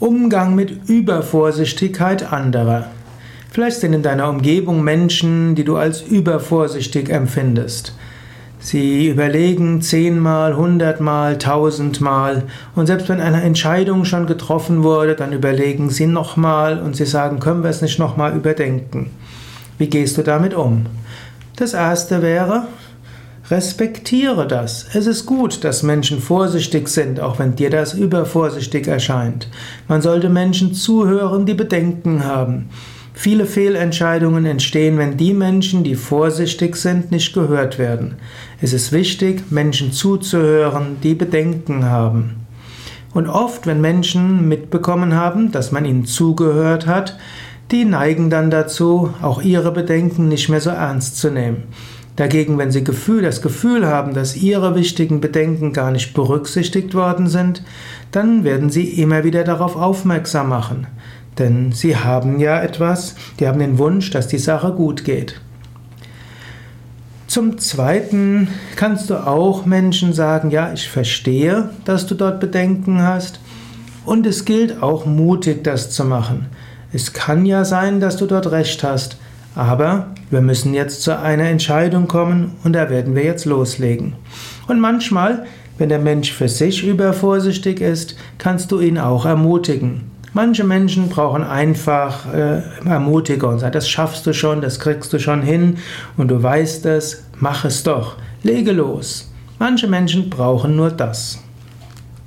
Umgang mit Übervorsichtigkeit anderer. Vielleicht sind in deiner Umgebung Menschen, die du als übervorsichtig empfindest. Sie überlegen zehnmal, hundertmal, tausendmal und selbst wenn eine Entscheidung schon getroffen wurde, dann überlegen sie nochmal und sie sagen, können wir es nicht nochmal überdenken. Wie gehst du damit um? Das erste wäre, respektiere das. Es ist gut, dass Menschen vorsichtig sind, auch wenn dir das übervorsichtig erscheint. Man sollte Menschen zuhören, die Bedenken haben. Viele Fehlentscheidungen entstehen, wenn die Menschen, die vorsichtig sind, nicht gehört werden. Es ist wichtig, Menschen zuzuhören, die Bedenken haben. Und oft, wenn Menschen mitbekommen haben, dass man ihnen zugehört hat, die neigen dann dazu, auch ihre Bedenken nicht mehr so ernst zu nehmen. Dagegen, wenn sie Gefühl, das Gefühl haben, dass ihre wichtigen Bedenken gar nicht berücksichtigt worden sind, dann werden sie immer wieder darauf aufmerksam machen. Denn sie haben ja etwas, die haben den Wunsch, dass die Sache gut geht. Zum Zweiten kannst du auch Menschen sagen, ja, ich verstehe, dass du dort Bedenken hast. Und es gilt auch mutig, das zu machen. Es kann ja sein, dass du dort recht hast, aber wir müssen jetzt zu einer Entscheidung kommen und da werden wir jetzt loslegen. Und manchmal, wenn der Mensch für sich übervorsichtig ist, kannst du ihn auch ermutigen. Manche Menschen brauchen einfach äh, Ermutiger und sagen, das schaffst du schon, das kriegst du schon hin und du weißt es, mach es doch, lege los. Manche Menschen brauchen nur das.